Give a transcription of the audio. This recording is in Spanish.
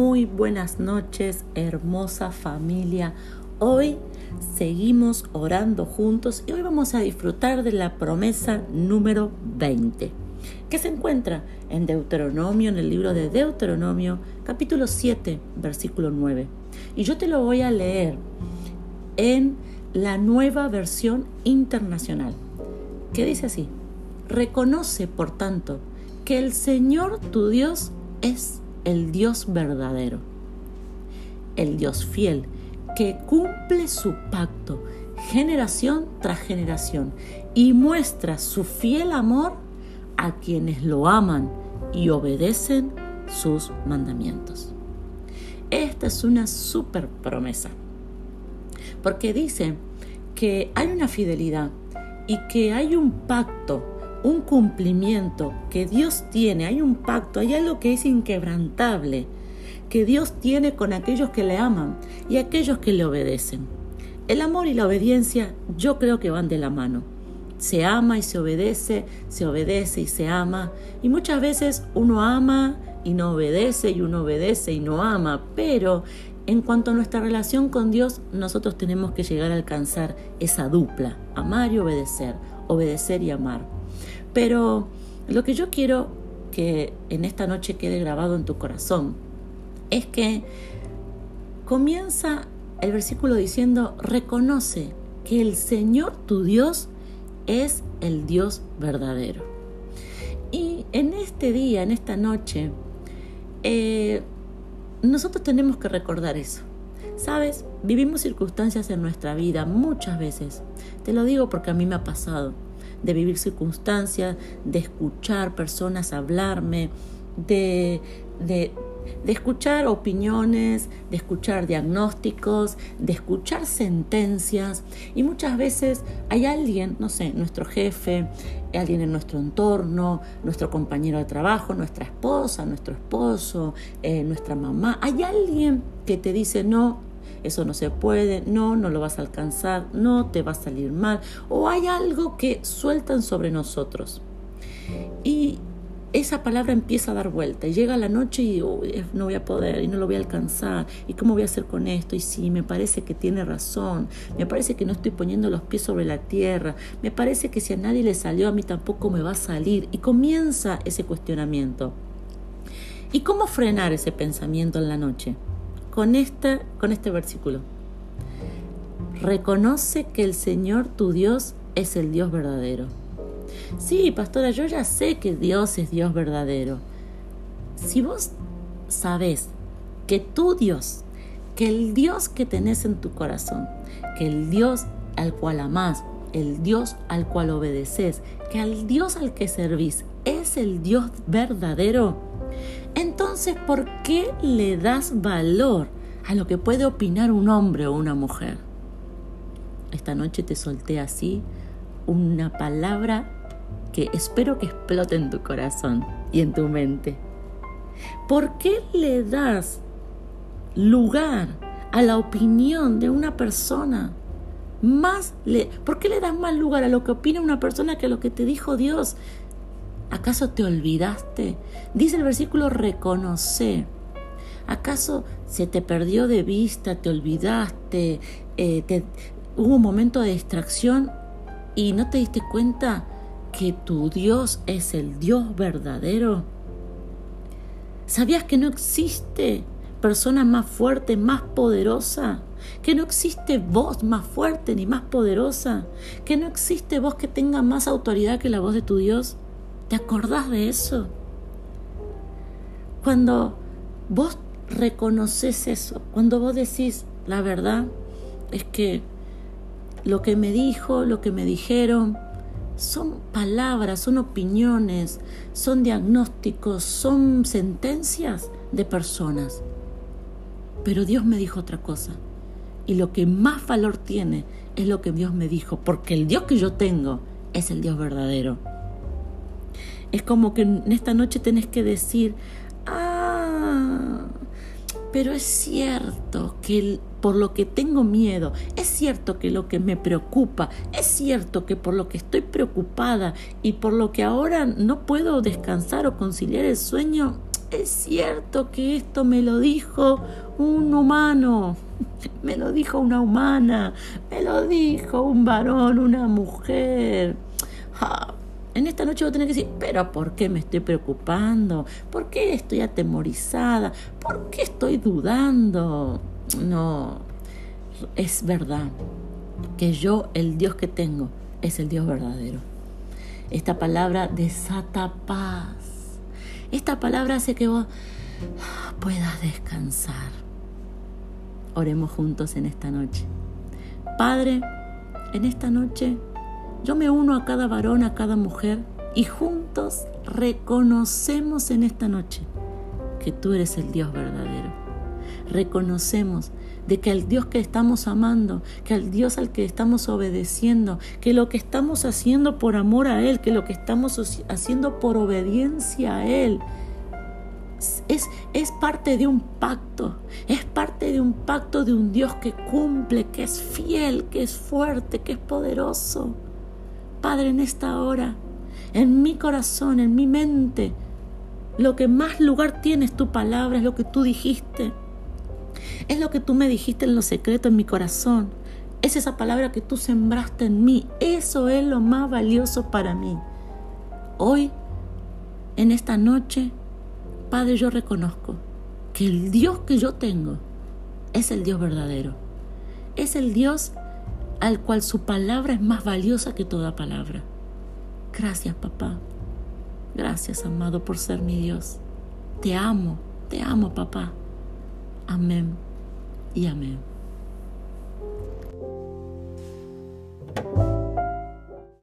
Muy buenas noches, hermosa familia. Hoy seguimos orando juntos y hoy vamos a disfrutar de la promesa número 20, que se encuentra en Deuteronomio, en el libro de Deuteronomio, capítulo 7, versículo 9. Y yo te lo voy a leer en la nueva versión internacional, que dice así, reconoce, por tanto, que el Señor tu Dios es el Dios verdadero, el Dios fiel, que cumple su pacto generación tras generación y muestra su fiel amor a quienes lo aman y obedecen sus mandamientos. Esta es una super promesa, porque dice que hay una fidelidad y que hay un pacto un cumplimiento que Dios tiene, hay un pacto, hay algo que es inquebrantable, que Dios tiene con aquellos que le aman y aquellos que le obedecen. El amor y la obediencia yo creo que van de la mano. Se ama y se obedece, se obedece y se ama. Y muchas veces uno ama y no obedece y uno obedece y no ama. Pero en cuanto a nuestra relación con Dios, nosotros tenemos que llegar a alcanzar esa dupla, amar y obedecer, obedecer y amar. Pero lo que yo quiero que en esta noche quede grabado en tu corazón es que comienza el versículo diciendo, reconoce que el Señor tu Dios es el Dios verdadero. Y en este día, en esta noche, eh, nosotros tenemos que recordar eso. Sabes, vivimos circunstancias en nuestra vida muchas veces. Te lo digo porque a mí me ha pasado de vivir circunstancias, de escuchar personas hablarme, de, de, escuchar opiniones, de escuchar diagnósticos, de escuchar sentencias. Y muchas veces hay alguien, no sé, nuestro jefe, alguien en nuestro entorno, nuestro compañero de trabajo, nuestra esposa, nuestro esposo, eh, nuestra mamá. Hay alguien que te dice, no, eso no se puede, no, no lo vas a alcanzar, no, te va a salir mal, o hay algo que sueltan sobre nosotros. Y esa palabra empieza a dar vuelta y llega la noche y no voy a poder y no lo voy a alcanzar y cómo voy a hacer con esto y sí, me parece que tiene razón, me parece que no estoy poniendo los pies sobre la tierra, me parece que si a nadie le salió a mí tampoco me va a salir y comienza ese cuestionamiento. ¿Y cómo frenar ese pensamiento en la noche? Con este, con este versículo. Reconoce que el Señor tu Dios es el Dios verdadero. Sí, pastora, yo ya sé que Dios es Dios verdadero. Si vos sabes que tu Dios, que el Dios que tenés en tu corazón, que el Dios al cual amás, el Dios al cual obedeces, que al Dios al que servís es el Dios verdadero, entonces, ¿por qué le das valor a lo que puede opinar un hombre o una mujer? Esta noche te solté así una palabra que espero que explote en tu corazón y en tu mente. ¿Por qué le das lugar a la opinión de una persona? Más le, ¿Por qué le das más lugar a lo que opina una persona que a lo que te dijo Dios? ¿Acaso te olvidaste? Dice el versículo reconoce. ¿Acaso se te perdió de vista, te olvidaste, eh, hubo un momento de distracción y no te diste cuenta que tu Dios es el Dios verdadero? ¿Sabías que no existe persona más fuerte, más poderosa? Que no existe voz más fuerte ni más poderosa? Que no existe voz que tenga más autoridad que la voz de tu Dios? ¿Te acordás de eso? Cuando vos reconoces eso, cuando vos decís la verdad, es que lo que me dijo, lo que me dijeron, son palabras, son opiniones, son diagnósticos, son sentencias de personas. Pero Dios me dijo otra cosa. Y lo que más valor tiene es lo que Dios me dijo, porque el Dios que yo tengo es el Dios verdadero. Es como que en esta noche tenés que decir, ah, pero es cierto que por lo que tengo miedo, es cierto que lo que me preocupa, es cierto que por lo que estoy preocupada y por lo que ahora no puedo descansar o conciliar el sueño, es cierto que esto me lo dijo un humano, me lo dijo una humana, me lo dijo un varón, una mujer. En esta noche voy a tener que decir, pero ¿por qué me estoy preocupando? ¿Por qué estoy atemorizada? ¿Por qué estoy dudando? No, es verdad que yo, el Dios que tengo, es el Dios verdadero. Esta palabra desata paz. Esta palabra hace que vos puedas descansar. Oremos juntos en esta noche. Padre, en esta noche yo me uno a cada varón, a cada mujer y juntos reconocemos en esta noche que tú eres el Dios verdadero. Reconocemos de que el Dios que estamos amando, que al Dios al que estamos obedeciendo, que lo que estamos haciendo por amor a Él, que lo que estamos haciendo por obediencia a Él, es, es, parte de un pacto, es parte de un pacto de un Dios que cumple, que es fiel, que es fuerte, que es poderoso. Padre, en esta hora, en mi corazón, en mi mente, lo que más lugar tiene es tu palabra, es lo que tú dijiste. Es lo que tú me dijiste en lo secreto en mi corazón. Es esa palabra que tú sembraste en mí. Eso es lo más valioso para mí. Hoy, en esta noche, Padre, yo reconozco que el Dios que yo tengo es el Dios verdadero. Es el Dios al cual su palabra es más valiosa que toda palabra. Gracias, papá. Gracias, amado, por ser mi Dios. Te amo, te amo, papá. Amén y amén.